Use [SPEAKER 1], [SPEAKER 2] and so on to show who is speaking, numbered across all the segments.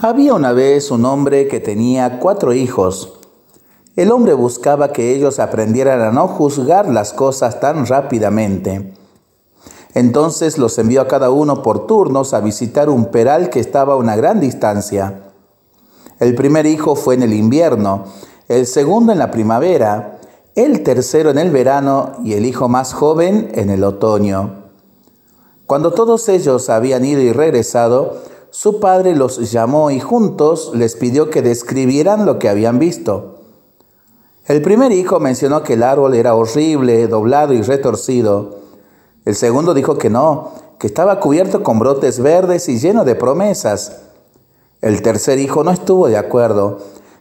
[SPEAKER 1] Había una vez un hombre que tenía cuatro hijos. El hombre buscaba que ellos aprendieran a no juzgar las cosas tan rápidamente. Entonces los envió a cada uno por turnos a visitar un peral que estaba a una gran distancia. El primer hijo fue en el invierno, el segundo en la primavera, el tercero en el verano y el hijo más joven en el otoño. Cuando todos ellos habían ido y regresado, su padre los llamó y juntos les pidió que describieran lo que habían visto. El primer hijo mencionó que el árbol era horrible, doblado y retorcido. El segundo dijo que no, que estaba cubierto con brotes verdes y lleno de promesas. El tercer hijo no estuvo de acuerdo.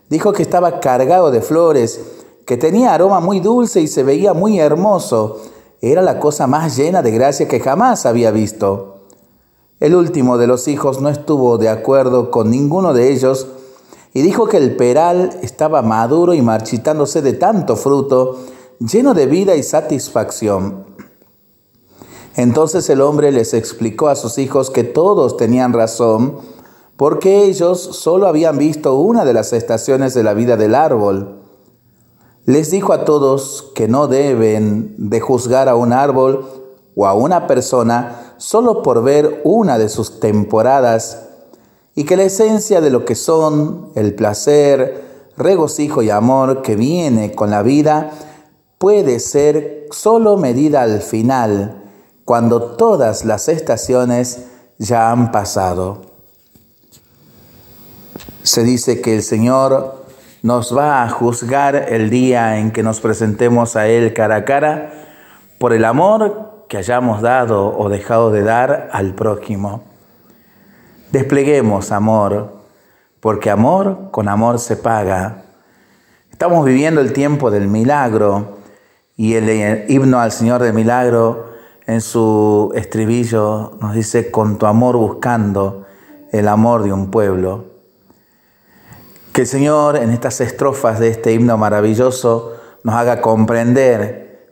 [SPEAKER 1] Dijo que estaba cargado de flores, que tenía aroma muy dulce y se veía muy hermoso. Era la cosa más llena de gracia que jamás había visto. El último de los hijos no estuvo de acuerdo con ninguno de ellos y dijo que el peral estaba maduro y marchitándose de tanto fruto, lleno de vida y satisfacción. Entonces el hombre les explicó a sus hijos que todos tenían razón, porque ellos solo habían visto una de las estaciones de la vida del árbol. Les dijo a todos que no deben de juzgar a un árbol o a una persona solo por ver una de sus temporadas y que la esencia de lo que son, el placer, regocijo y amor que viene con la vida, puede ser solo medida al final, cuando todas las estaciones ya han pasado. Se dice que el Señor nos va a juzgar el día en que nos presentemos a Él cara a cara por el amor que hayamos dado o dejado de dar al prójimo. Despleguemos amor, porque amor con amor se paga. Estamos viviendo el tiempo del milagro y el himno al Señor del milagro en su estribillo nos dice, con tu amor buscando el amor de un pueblo. Que el Señor en estas estrofas de este himno maravilloso nos haga comprender